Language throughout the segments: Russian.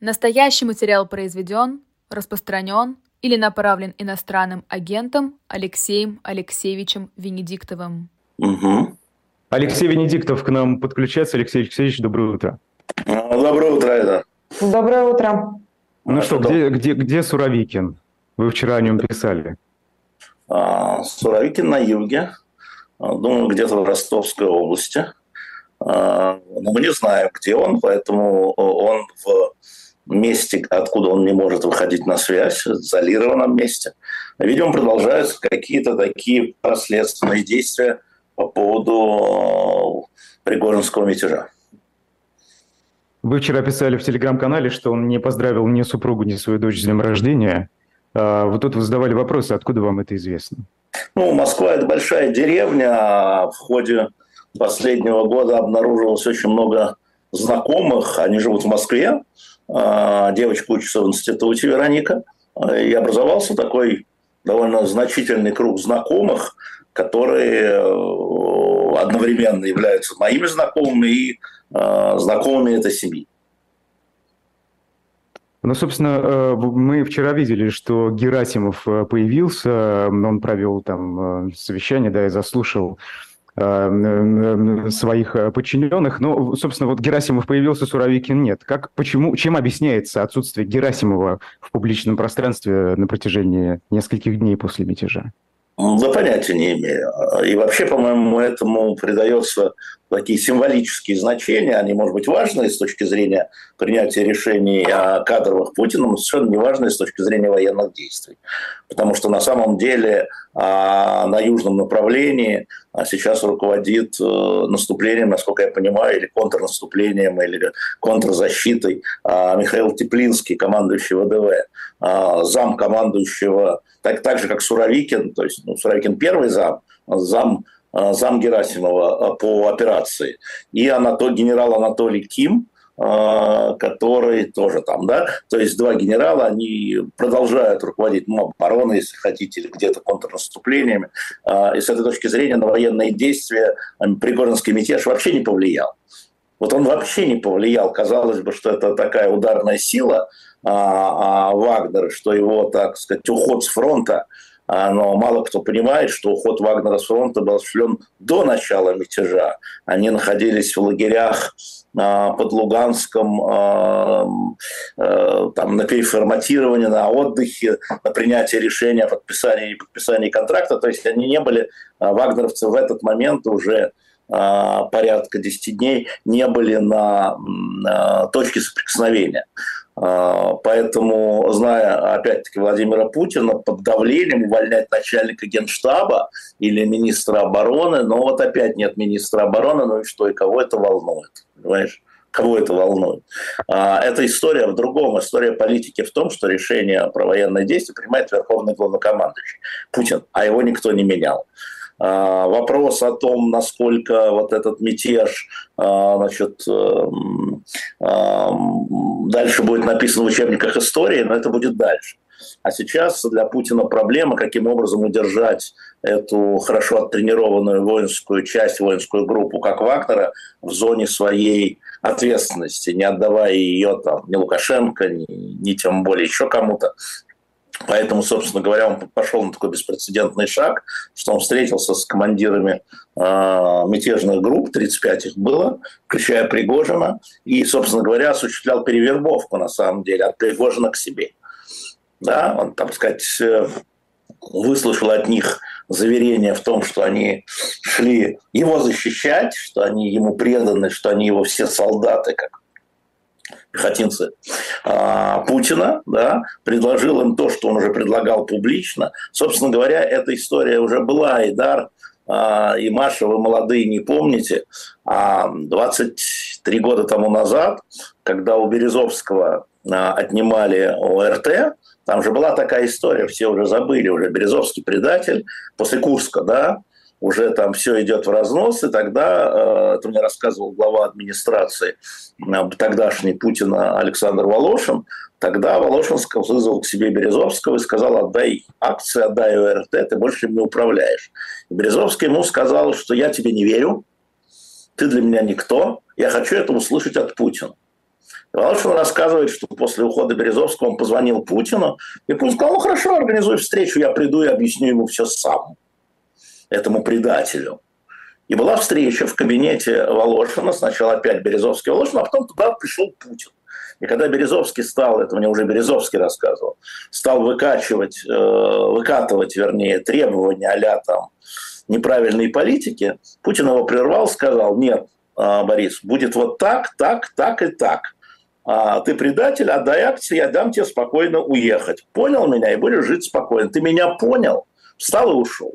Настоящий материал произведен, распространен или направлен иностранным агентом Алексеем Алексеевичем Венедиктовым. Угу. Алексей Венедиктов к нам подключается. Алексей Алексеевич, доброе утро. А, доброе утро, это. Доброе утро. Ну а что, где, где, где Суровикин? Вы вчера о нем писали. А, Суровикин на юге. А, думаю, где-то в Ростовской области. А, но мы не знаем, где он, поэтому он в месте, откуда он не может выходить на связь, в изолированном месте. Видимо, продолжаются какие-то такие последственные действия по поводу Пригожинского мятежа. Вы вчера писали в телеграм-канале, что он не поздравил ни супругу, ни свою дочь с днем рождения. А вот тут вы задавали вопросы, откуда вам это известно? Ну, Москва – это большая деревня. А в ходе последнего года обнаружилось очень много знакомых. Они живут в Москве. А, девочка учится в институте Вероника. И образовался такой довольно значительный круг знакомых, которые э, одновременно являются моими знакомыми и э, знакомыми этой семьи. Ну, собственно, э, мы вчера видели, что Герасимов появился, он провел там совещание, да, и заслушал своих подчиненных. Но, собственно, вот Герасимов появился, Суровикин нет. Как, почему, чем объясняется отсутствие Герасимова в публичном пространстве на протяжении нескольких дней после мятежа? Да понятия не имею. И вообще, по-моему, этому придается такие символические значения. Они, может быть, важные с точки зрения принятия решений о кадровых Путина, но совершенно не важные с точки зрения военных действий. Потому что на самом деле а, на южном направлении а, сейчас руководит э, наступлением, насколько я понимаю, или контрнаступлением, или контрзащитой а, Михаил Теплинский, командующий ВДВ, зам командующего, так, так же, как Суровикин, то есть ну, Суровикин первый зам, зам зам Герасимова по операции, и Анатолий, генерал Анатолий Ким, а, который тоже там, да, то есть два генерала, они продолжают руководить ну, обороной, если хотите, или где-то контрнаступлениями. И с этой точки зрения на военные действия Пригожинский мятеж вообще не повлиял. Вот он вообще не повлиял. Казалось бы, что это такая ударная сила а, а Вагнера, что его, так сказать, уход с фронта но мало кто понимает, что уход Вагнера с фронта был осуществлен до начала мятежа. Они находились в лагерях а, под Луганском, а, а, там, на переформатировании, на отдыхе, на принятие решения о подписании и подписании контракта. То есть они не были, вагнеровцы в этот момент уже порядка 10 дней не были на точке соприкосновения. А, поэтому, зная, опять-таки, Владимира Путина, под давлением увольнять начальника генштаба или министра обороны, но вот опять нет министра обороны, ну и что, и кого это волнует, понимаешь? Кого это волнует? А, эта история в другом. История политики в том, что решение про военные действия принимает Верховный главнокомандующий Путин, а его никто не менял. А, вопрос о том, насколько вот этот мятеж а, значит, эм, дальше будет написано в учебниках истории, но это будет дальше. А сейчас для Путина проблема, каким образом удержать эту хорошо оттренированную воинскую часть, воинскую группу, как Вагнера, в зоне своей ответственности, не отдавая ее там ни Лукашенко, ни, ни тем более еще кому-то, Поэтому, собственно говоря, он пошел на такой беспрецедентный шаг, что он встретился с командирами э, мятежных групп, 35 их было, включая Пригожина, и, собственно говоря, осуществлял перевербовку, на самом деле, от Пригожина к себе. Да, он, так сказать, э, выслушал от них заверение в том, что они шли его защищать, что они ему преданы, что они его все солдаты, как пехотинцы а, Путина, да, предложил им то, что он уже предлагал публично. Собственно говоря, эта история уже была, и Дар, а, и Маша, вы молодые, не помните, а 23 года тому назад, когда у Березовского а, отнимали ОРТ, там же была такая история, все уже забыли, уже Березовский предатель после Курска, да, уже там все идет в разнос, и тогда, э, это мне рассказывал глава администрации э, тогдашний Путина Александр Волошин, тогда Волошин вызвал к себе Березовского и сказал, отдай акции, отдай ОРТ, ты больше им не управляешь. И Березовский ему сказал, что я тебе не верю, ты для меня никто, я хочу это услышать от Путина. Волошин рассказывает, что после ухода Березовского он позвонил Путину, и Путин сказал, ну хорошо, организуй встречу, я приду и объясню ему все сам, этому предателю. И была встреча в кабинете Волошина, сначала опять Березовский Волошин, а потом туда пришел Путин. И когда Березовский стал, это мне уже Березовский рассказывал, стал выкачивать, э, выкатывать, вернее, требования а там неправильной политики, Путин его прервал, сказал, нет, э, Борис, будет вот так, так, так и так. А, ты предатель, отдай акции, я дам тебе спокойно уехать. Понял меня и будешь жить спокойно. Ты меня понял, встал и ушел.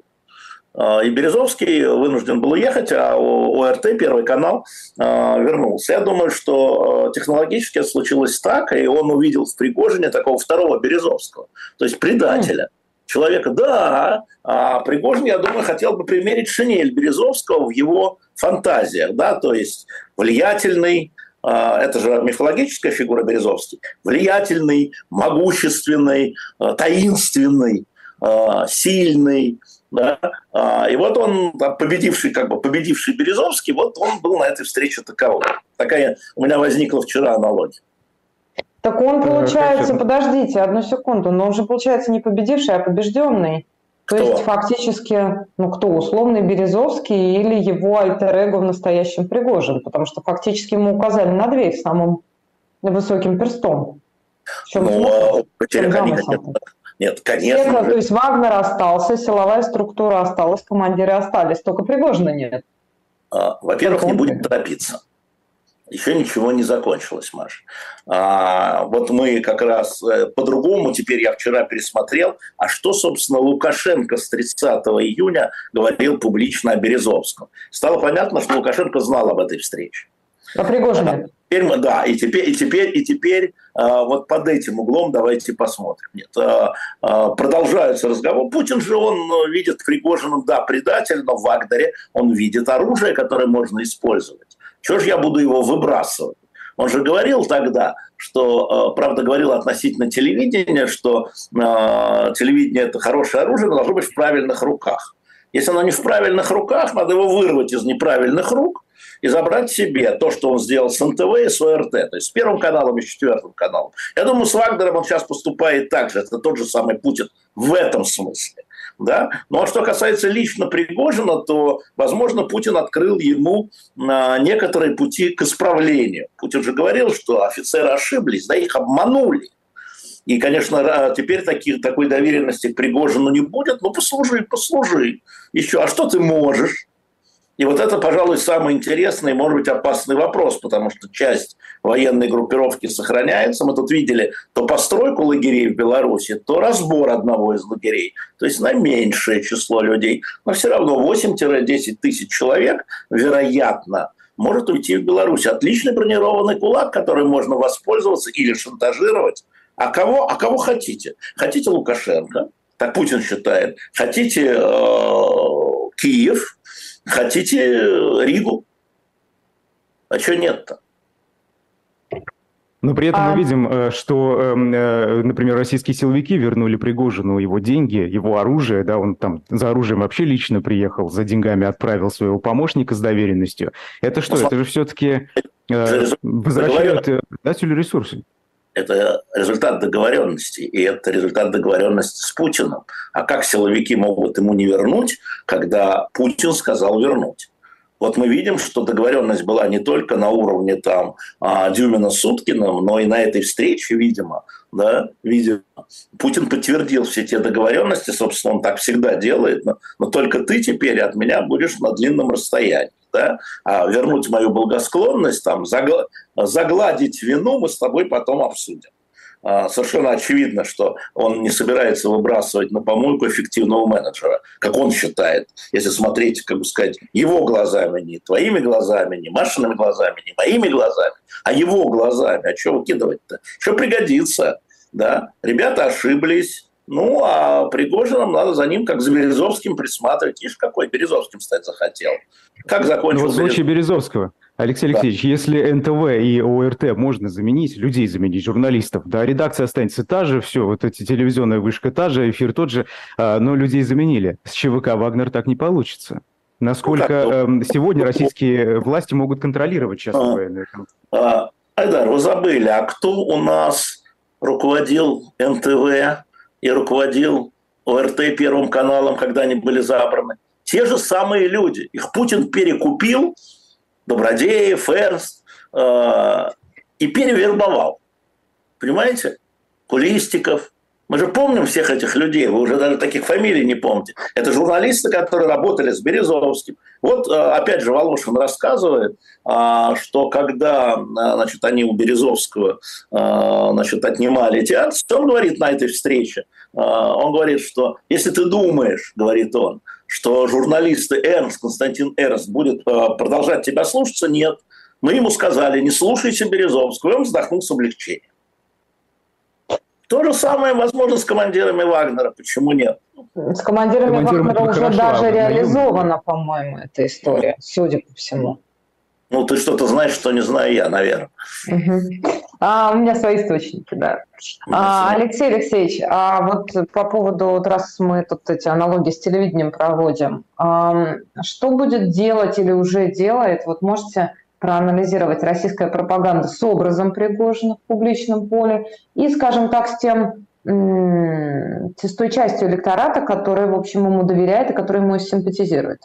А, и Березовский вынужден был уехать, а ОРТ, Первый канал, а, вернулся. Я думаю, что а, технологически это случилось так, и он увидел в Пригожине такого второго Березовского, то есть предателя. Человека, да, а Пригожин, я думаю, хотел бы примерить шинель Березовского в его фантазиях, да, то есть влиятельный, это же мифологическая фигура Березовский, влиятельный, могущественный, таинственный, сильный, да? А, и вот он, победивший, как бы победивший Березовский, вот он был на этой встрече таковым. Такая у меня возникла вчера аналогия. Так он, э, получается, подождите одну секунду, но он же, получается, не победивший, а побежденный. Кто? То есть фактически, ну кто, условный Березовский или его альтер-эго в настоящем Пригожин, потому что фактически ему указали на дверь самым высоким перстом. Ну, потеря они нет, конечно. Секла, то есть Вагнер остался, силовая структура осталась, командиры остались, только Пригожина нет. А, во-первых, не будет торопиться. Еще ничего не закончилось, Маш. А, вот мы как раз э, по-другому, теперь я вчера пересмотрел, а что, собственно, Лукашенко с 30 июня говорил публично о Березовском. Стало понятно, что Лукашенко знал об этой встрече. О Пригожине. Теперь мы, да, и теперь, и теперь, и теперь э, вот под этим углом давайте посмотрим. Нет, э, э, продолжаются разговоры. Путин же он э, видит Пригожина, да, предатель, но в Вагнере он видит оружие, которое можно использовать. Чего же я буду его выбрасывать? Он же говорил тогда, что, э, правда, говорил относительно телевидения, что э, телевидение это хорошее оружие, но должно быть в правильных руках. Если оно не в правильных руках, надо его вырвать из неправильных рук и забрать себе то, что он сделал с НТВ и с ОРТ, то есть с Первым каналом и Четвертым каналом. Я думаю, с Вагнером он сейчас поступает так же. Это тот же самый Путин в этом смысле. Да? Ну а что касается лично Пригожина, то, возможно, Путин открыл ему а, некоторые пути к исправлению. Путин же говорил, что офицеры ошиблись, да, их обманули. И, конечно, теперь таких, такой доверенности к Пригожину не будет. Ну, послужи, послужи. Еще, а что ты можешь? И вот это, пожалуй, самый интересный может быть, опасный вопрос, потому что часть военной группировки сохраняется. Мы тут видели то постройку лагерей в Беларуси, то разбор одного из лагерей. То есть на меньшее число людей. Но все равно 8-10 тысяч человек, вероятно, может уйти в Беларусь. Отличный бронированный кулак, который можно воспользоваться или шантажировать а кого, а кого хотите? Хотите Лукашенко, так Путин считает. Хотите э, Киев, хотите Ригу. А что нет-то? Но при этом а... мы видим, э, что, эм, э, например, российские силовики вернули Пригожину его деньги, его оружие, да, он там за оружием вообще лично приехал, за деньгами отправил своего помощника с доверенностью. Это что? Ну, это же все-таки э, возвращает предателю ресурсы это результат договоренности, и это результат договоренности с Путиным. А как силовики могут ему не вернуть, когда Путин сказал вернуть? Вот мы видим, что договоренность была не только на уровне там а, Дюмина с Уткиным, но и на этой встрече, видимо, да, видимо, Путин подтвердил все те договоренности, собственно, он так всегда делает, но, но только ты теперь от меня будешь на длинном расстоянии да, а вернуть мою благосклонность, там, загладить вину мы с тобой потом обсудим. А, совершенно очевидно, что он не собирается выбрасывать на помойку эффективного менеджера, как он считает, если смотреть, как бы сказать, его глазами, не твоими глазами, не Машиными глазами, не моими глазами, а его глазами. А что выкидывать-то? Что пригодится? Да? Ребята ошиблись, ну, а Пригожином надо за ним, как за Березовским, присматривать. Ишь, какой Березовским стать захотел. Как закончил ну, вот в случае Березовского. Алексей Алексеевич, да. если НТВ и ОРТ можно заменить, людей заменить, журналистов, да, редакция останется та же, все, вот эти телевизионная вышка та же, эфир тот же, а, но людей заменили. С ЧВК «Вагнер» так не получится. Насколько ну? Ну, сегодня российские власти могут контролировать а, военную? А, Айдар, вы забыли, а кто у нас руководил НТВ и руководил ОРТ Первым каналом, когда они были забраны? Те же самые люди. Их Путин перекупил, Добродеев, Эрст, э, и перевербовал. Понимаете? Кулистиков, мы же помним всех этих людей, вы уже даже таких фамилий не помните. Это журналисты, которые работали с Березовским. Вот, э, опять же, Волошин рассказывает, а, что когда значит, они у Березовского э, значит, отнимали театр, он говорит на этой встрече, э, он говорит, что если ты думаешь, говорит он, что журналисты Эрнст, Константин Эрнст будет продолжать тебя слушаться, нет. Мы ему сказали, не слушайся Березовского, и он вздохнул с облегчением. То же самое, возможно, с командирами Вагнера. Почему нет? С командирами Командиром Вагнера уже хорошо, даже реализована, по-моему, эта история, судя по всему. Ну, ты что-то знаешь, что не знаю я, наверное. Угу. А, у меня свои источники, да. А, Алексей Алексеевич, а вот по поводу, вот раз мы тут эти аналогии с телевидением проводим, а, что будет делать или уже делает, вот можете проанализировать российская пропаганда с образом Пригожина в публичном поле и, скажем так, с тем с той частью электората, которая, в общем, ему доверяет и которая ему симпатизирует.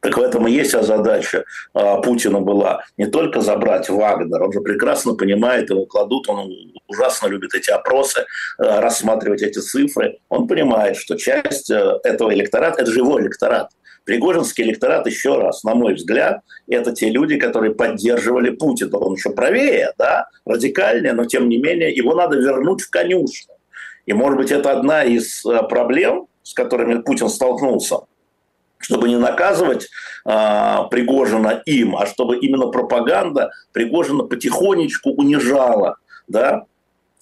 Так в этом и есть задача а, Путина была не только забрать Вагнер, он же прекрасно понимает, его кладут, он ужасно любит эти опросы, а, рассматривать эти цифры. Он понимает, что часть э, этого электората, это его электорат, Пригожинский электорат, еще раз, на мой взгляд, это те люди, которые поддерживали Путина. Он еще правее, да, радикальнее, но тем не менее его надо вернуть в конюшню. И, может быть, это одна из э, проблем, с которыми Путин столкнулся, чтобы не наказывать а, Пригожина им, а чтобы именно пропаганда Пригожина потихонечку унижала. Да?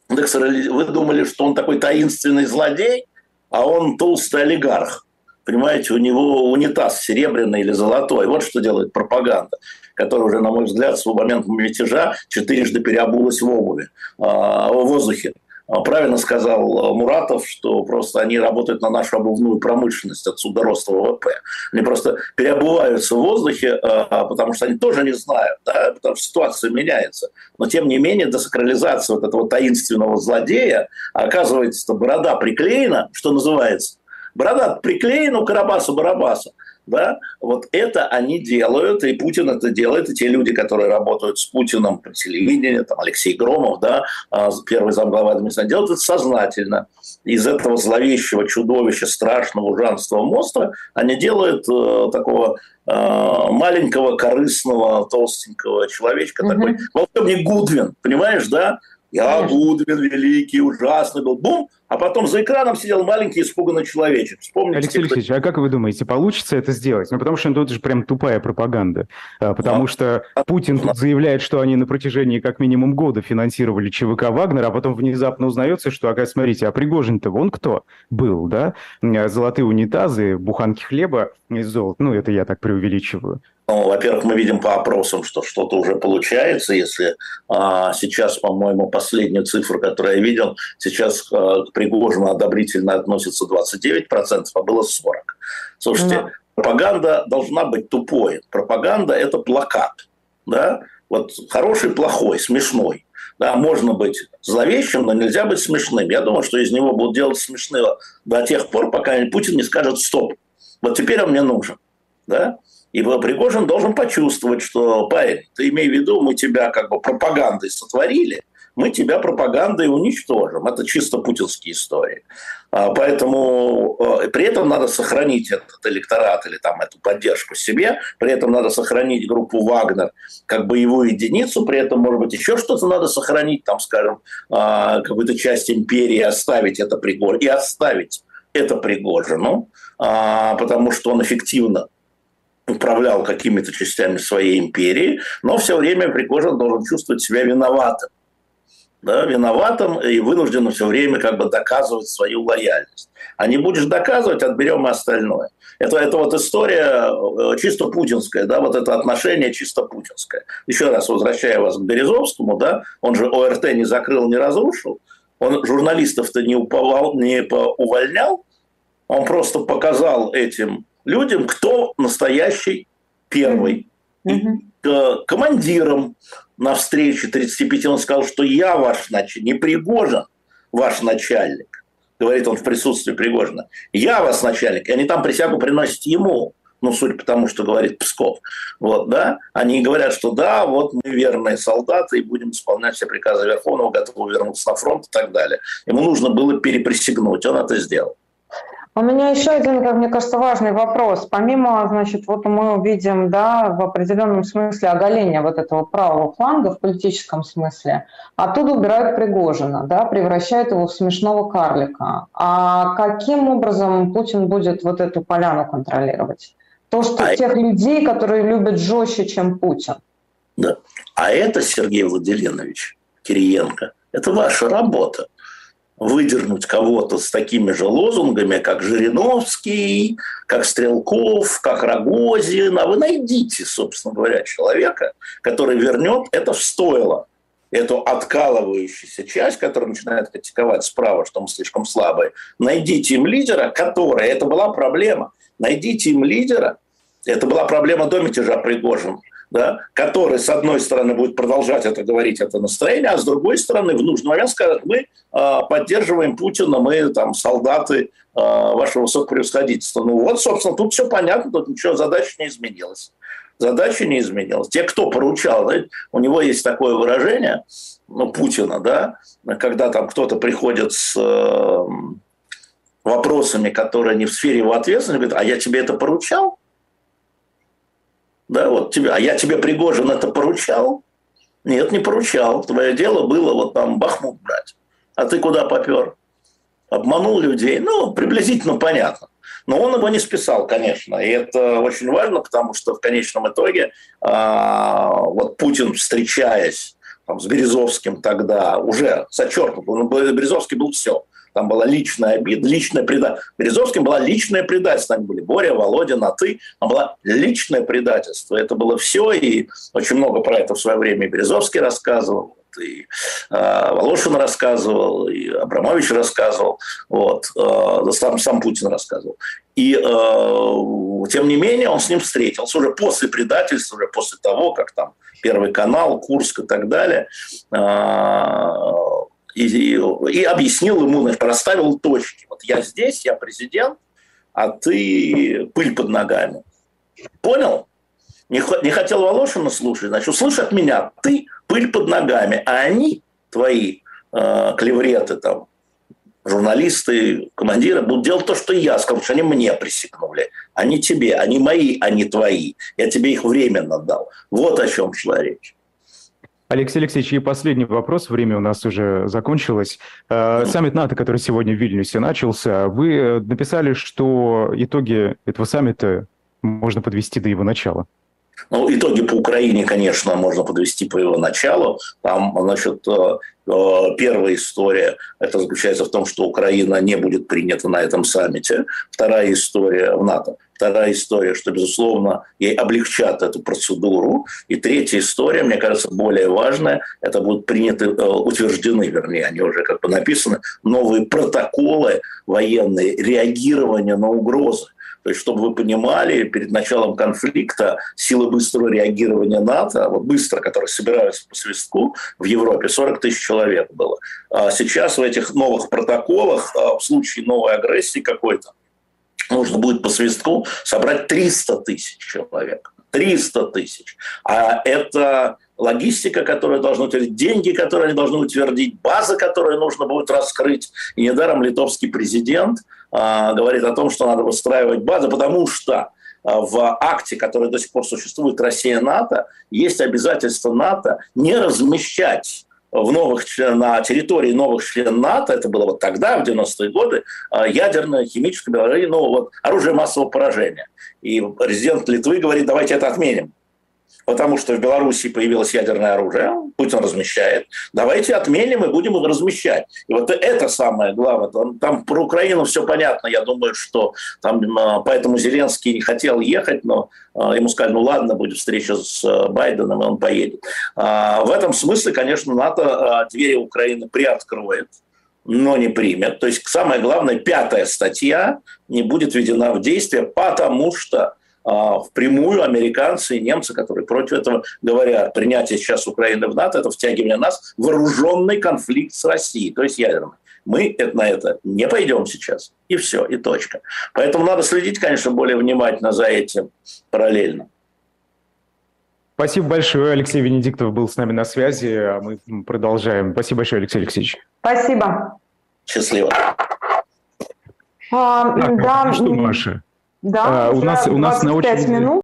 Вы думали, что он такой таинственный злодей, а он толстый олигарх понимаете, у него унитаз серебряный или золотой. Вот что делает пропаганда, которая уже, на мой взгляд, с момента мятежа четырежды переобулась в обуви, а, в воздухе. А, правильно сказал Муратов, что просто они работают на нашу обувную промышленность, отсюда рост ВВП. Они просто переобуваются в воздухе, а, потому что они тоже не знают, да, потому что ситуация меняется. Но тем не менее, до сакрализации вот этого таинственного злодея оказывается, борода приклеена, что называется, Борода приклеена у Карабаса-Барабаса. Да? Вот это они делают, и Путин это делает, и те люди, которые работают с Путиным по телевидению, там Алексей Громов, да, а, первый замглавы администрации, делают это сознательно. Из этого зловещего чудовища, страшного, ужасного монстра они делают э, такого э, маленького, корыстного, толстенького человечка, угу. такой волшебник Гудвин, понимаешь, да? Я Гудвин великий, ужасный был. Бум! А потом за экраном сидел маленький испуганный человечек. Вспомните, Алексей Алексеевич, кто... а как вы думаете, получится это сделать? Ну, потому что ну, это же прям тупая пропаганда. А, потому да. что Путин тут заявляет, что они на протяжении как минимум года финансировали ЧВК Вагнер, а потом внезапно узнается, что, ага, смотрите, а Пригожин-то вон кто был, да? Золотые унитазы, буханки хлеба из золота. Ну, это я так преувеличиваю. Ну, во-первых, мы видим по опросам, что что-то уже получается. Если а, сейчас, по-моему, последнюю цифру, которую я видел, сейчас а, Пригожину одобрительно относится 29%, а было 40%. Слушайте, mm пропаганда должна быть тупой. Пропаганда – это плакат. Да? Вот хороший, плохой, смешной. Да, можно быть зловещим, но нельзя быть смешным. Я думаю, что из него будут делать смешного до тех пор, пока Путин не скажет «стоп». Вот теперь он мне нужен. Да? И Пригожин должен почувствовать, что, парень, ты имей в виду, мы тебя как бы пропагандой сотворили, мы тебя пропагандой уничтожим. Это чисто путинские истории. А, поэтому э, при этом надо сохранить этот электорат или там эту поддержку себе, при этом надо сохранить группу Вагнер как боевую единицу, при этом, может быть, еще что-то надо сохранить, там, скажем, а, какую-то часть империи, оставить это Пригожину, и оставить это Пригожину, а, потому что он эффективно управлял какими-то частями своей империи, но все время Пригожин должен чувствовать себя виноватым. Да, виноватым и вынужденным все время как бы доказывать свою лояльность. А не будешь доказывать, отберем и остальное. Это, это вот история э, чисто путинская, да, вот это отношение чисто путинское. Еще раз возвращая вас к Березовскому, да, он же ОРТ не закрыл, не разрушил, он журналистов-то не, уповал, не увольнял, он просто показал этим людям, кто настоящий первый. Mm-hmm. И, э, командиром на встрече 35 он сказал, что я ваш начальник, не Пригожин ваш начальник, говорит он в присутствии Пригожина. Я вас начальник, и они там присягу приносят ему ну, судя по тому, что говорит Псков, вот, да, они говорят, что да, вот мы верные солдаты и будем исполнять все приказы Верховного, готовы вернуться на фронт и так далее. Ему нужно было переприсягнуть, он это сделал. У меня еще один, как мне кажется, важный вопрос. Помимо, значит, вот мы увидим, да, в определенном смысле оголение вот этого правого фланга в политическом смысле, оттуда убирают Пригожина, да, превращают его в смешного карлика. А каким образом Путин будет вот эту поляну контролировать? То, что а тех людей, которые любят жестче, чем Путин. Да. А это, Сергей Владимирович Кириенко, это ваша работа. Выдернуть кого-то с такими же лозунгами, как Жириновский, как Стрелков, как Рогозин. А вы найдите, собственно говоря, человека, который вернет это в стойло эту откалывающуюся часть, которая начинает критиковать справа, что мы слишком слабые, найдите им лидера, который, это была проблема, найдите им лидера, это была проблема до мятежа Пригожина, да, который, с одной стороны, будет продолжать это говорить, это настроение, а с другой стороны, в нужный момент скажет, мы э, поддерживаем Путина, мы там солдаты э, вашего высокопревосходительства. Ну вот, собственно, тут все понятно, тут ничего, задача не изменилась задача не изменилась. Те, кто поручал, знаете, у него есть такое выражение, ну, Путина, да, когда там кто-то приходит с э, вопросами, которые не в сфере его ответственности, говорит, а я тебе это поручал? Да, вот тебе, а я тебе, Пригожин, это поручал? Нет, не поручал. Твое дело было вот там Бахмут брать. А ты куда попер? Обманул людей? Ну, приблизительно понятно. Но он его не списал, конечно. И это очень важно, потому что в конечном итоге а, вот Путин, встречаясь там, с Березовским тогда, уже зачеркнут, Березовский был все. Там была личная обида, личное предательство. Березовским была личное предательство. Они были Боря, Володя, на ты. Там было личное предательство. Это было все. И очень много про это в свое время Березовский рассказывал и э, Волошин рассказывал, и Абрамович рассказывал, вот, э, сам, сам Путин рассказывал. И э, тем не менее он с ним встретился уже после предательства, уже после того, как там Первый канал, Курск и так далее. Э, и, и, объяснил ему, значит, расставил точки. Вот я здесь, я президент, а ты пыль под ногами. Понял? Не, не хотел Волошина слушать, значит, услышь от меня, ты пыль под ногами, а они, твои э, клевреты там, журналисты, командиры будут делать то, что я сказал, что они мне присекнули. Они тебе, они мои, они твои. Я тебе их временно дал. Вот о чем шла речь. Алексей Алексеевич, и последний вопрос. Время у нас уже закончилось. Э, саммит НАТО, который сегодня в Вильнюсе начался, вы э, написали, что итоги этого саммита можно подвести до его начала. Ну, итоги по Украине, конечно, можно подвести по его началу. Там, значит, э, э, первая история, это заключается в том, что Украина не будет принята на этом саммите. Вторая история в НАТО. Вторая история, что, безусловно, ей облегчат эту процедуру. И третья история, мне кажется, более важная, это будут приняты, э, утверждены, вернее, они уже как бы написаны, новые протоколы военные реагирования на угрозы. То есть, чтобы вы понимали, перед началом конфликта силы быстрого реагирования НАТО, вот быстро, которые собираются по свистку в Европе, 40 тысяч человек было. А сейчас в этих новых протоколах а, в случае новой агрессии какой-то нужно будет по свистку собрать 300 тысяч человек. 300 тысяч. А это логистика, которая должна утвердить, деньги, которые они должны утвердить, база, которую нужно будет раскрыть. И недаром литовский президент а, говорит о том, что надо выстраивать базы, потому что а, в акте, который до сих пор существует Россия-НАТО, есть обязательство НАТО не размещать в новых, на территории новых членов НАТО, это было вот тогда, в 90-е годы, а, ядерное, химическое, ну, вот, оружие массового поражения. И президент Литвы говорит, давайте это отменим потому что в Беларуси появилось ядерное оружие, Путин размещает. Давайте отменим и будем их размещать. И вот это самое главное. Там, там про Украину все понятно. Я думаю, что там а, поэтому Зеленский не хотел ехать, но а, ему сказали, ну ладно, будет встреча с а, Байденом, и он поедет. В этом смысле, конечно, НАТО двери Украины приоткроет но не примет. То есть самое главное, пятая статья не будет введена в действие, потому что а, впрямую американцы и немцы, которые против этого говорят. Принятие сейчас Украины в НАТО – это втягивание нас в вооруженный конфликт с Россией, то есть ядерный. Мы на это не пойдем сейчас. И все, и точка. Поэтому надо следить, конечно, более внимательно за этим параллельно. Спасибо большое. Алексей Венедиктов был с нами на связи. А мы продолжаем. Спасибо большое, Алексей Алексеевич. Спасибо. Счастливо. А, так, да, ну что, Маша? Да, а, у нас, у нас на очень... минут.